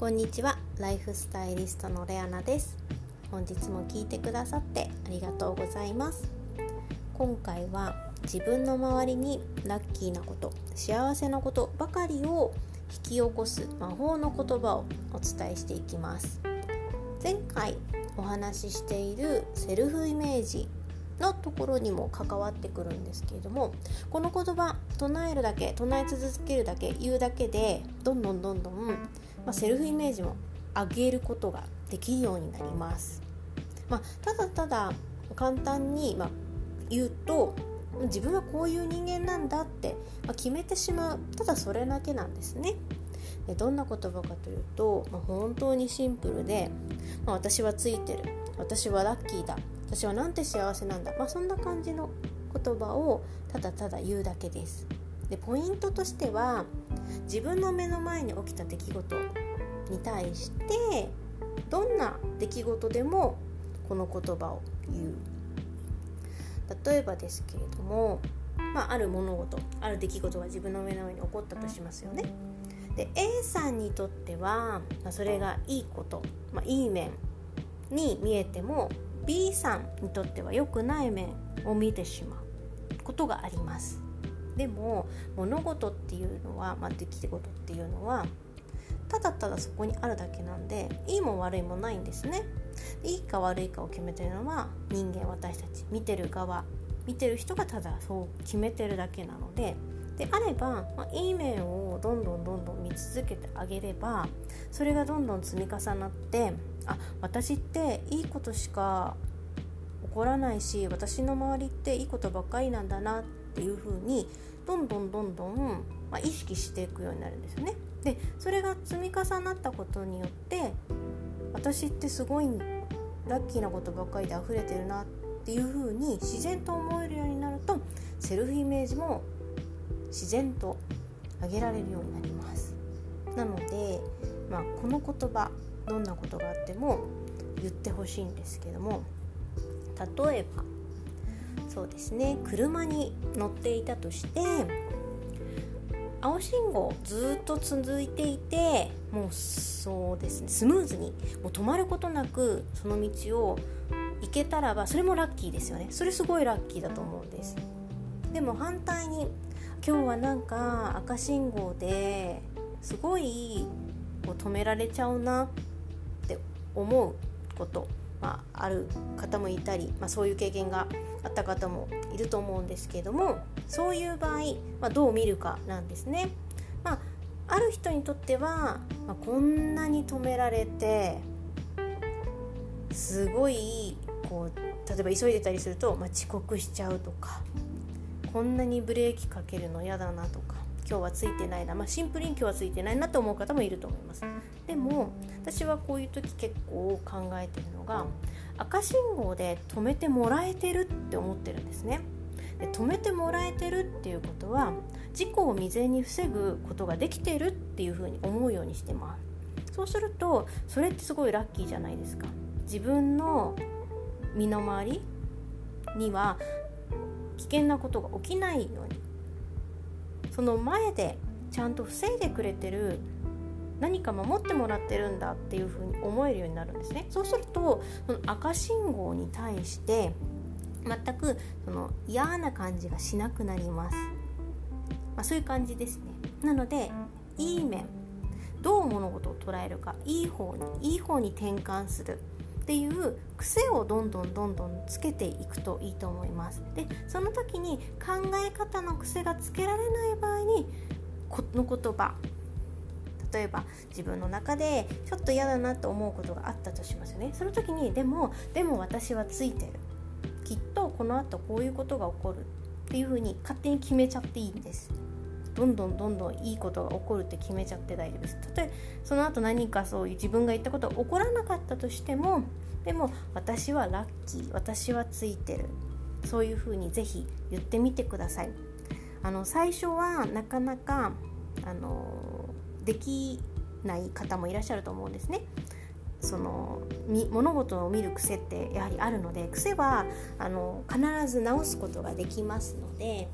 こんにちは。ライフスタイリストのレアナです。本日も聞いてくださってありがとうございます。今回は自分の周りにラッキーなこと幸せなことばかりを引き起こす魔法の言葉をお伝えしていきます。前回お話ししているセルフイメージのところにも関わってくるんですけれどもこの言葉唱えるだけ唱え続けるだけ言うだけでどんどんどんどん、まあ、セルフイメージも上げることができるようになります。まあ、ただただ簡単に、まあ、言うと自分はこういう人間なんだって、まあ、決めてしまうただそれだけなんですね。でどんな言葉かというと、まあ、本当にシンプルで、まあ、私はついてる私はラッキーだ私はなんて幸せなんだ、まあ、そんな感じの言葉をただただ言うだけです。でポイントとしては自分の目の前に起きた出来事に対してどんな出来事でもこの言葉を言う。例えばですけれども、まあ、ある物事ある出来事が自分の目の上に起こったとしますよね。で A さんにとっては、まあ、それがいいこと、まあ、いい面に見えても B さんにとっては良くない面を見てしまうことがあります。でも物事っていうのは、まあ、出来事っていうのはただただそこにあるだけなんでいいも悪いもないんですね。いいか悪いかを決めてるのは人間私たち見てる側見てる人がただそう決めてるだけなのでであれば、まあ、いい面をどんどんどんどん見続けてあげればそれがどんどん積み重なってあ私っていいことしか起こらないし私の周りっていいことばっかりなんだなっていうふうにどんどんどんどん、まあ、意識していくようになるんですよね。でそれが積み重なったことによって私ってすごいラッキーなことばっかりで溢れてるなっていうふうに自然と思えるようになるとセルフイメージも自然と上げられるようになります。なので、まあ、この言葉どんなことがあっても言ってほしいんですけども例えばそうですね車に乗っていたとして青信号ずっと続いていてもうそうですねスムーズにもう止まることなくその道を行けたらばそれもラッキーですよね。それすごいラッキーだと思うんです。でも反対に今日はなんか赤信号ですごいこう止められちゃうな思うこと、まあ、ある方もいたり、まあ、そういう経験があった方もいると思うんですけどもそういう場合、まあ、どう見るかなんですね。まあ、ある人にとっては、ま、こんなに止められてすごいこう例えば急いでたりすると、ま、遅刻しちゃうとかこんなにブレーキかけるの嫌だなとか今日はついてないな、まあ、シンプルに今日はついてないなと思う方もいると思います。でも私はこういう時結構考えてるのが赤信号で止めてもらえてるって思ってるんですね。で止めてもらえてるっていうことは事故を未然に防ぐことができてるっていうふうに思うようにしてます。そうするとそれってすごいラッキーじゃないですか。自分の身の回りには危険なことが起きないようにその前でちゃんと防いでくれてる何か守ってもらってるんだっていうふうに思えるようになるんですね。そうするとその赤信号に対して全くその嫌な感じがしなくなります、まあ、そういう感じですね。なのでいい面どう物事を捉えるかいい方にいい方に転換する。っていう癖をどんどんどんどんつけていくといいと思います。でその時に考え方の癖がつけられない場合にこの言葉例えば自分の中でちょっと嫌だなと思うことがあったとしますよね。その時にでもでも私はついてる。きっとこのあとこういうことが起こるっていうふうに勝手に決めちゃっていいんです。どんどんどんどんいいことが起こるって決めちゃって大丈夫です。たとえその後何かそういう自分が言ったことが起こらなかったとしてもでも私はラッキー私はついてるそういうふうにぜひ言ってみてください。あの最初はなかなかあのできない方もいらっしゃると思うんですね。その物事を見る癖ってやはりあるので癖はあの必ず直すことができますので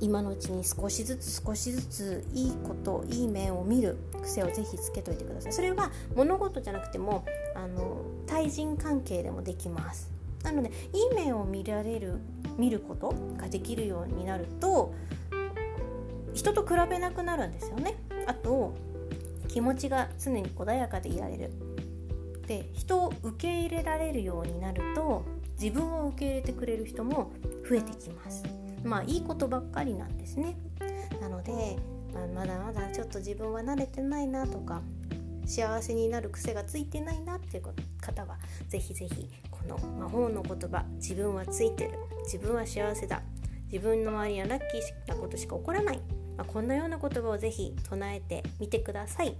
今のうちに少しずつ少しずついいこといい面を見る癖をぜひつけといてください。それは物事じゃなくてもあの対人関係でもできます。なのでいい面を見られる見ることができるようになると人と比べなくなるんですよね。あと気持ちが常に穏やかでいられる。で人を受け入れられるようになると自分を受け入れてくれる人も増えてきます。まあいいことばっかりなんですね。なので、まあ、まだまだちょっと自分は慣れてないなとか幸せになる癖がついてないなっていう方はぜひぜひこの魔法の言葉自分はついてる自分は幸せだ自分の周りにはラッキーなことしか起こらない、まあ、こんなような言葉をぜひ唱えてみてください。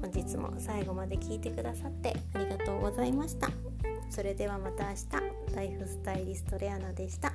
本日も最後まで聞いてくださってありがとうございました。それではまた明日ライフスタイリストレアナでした。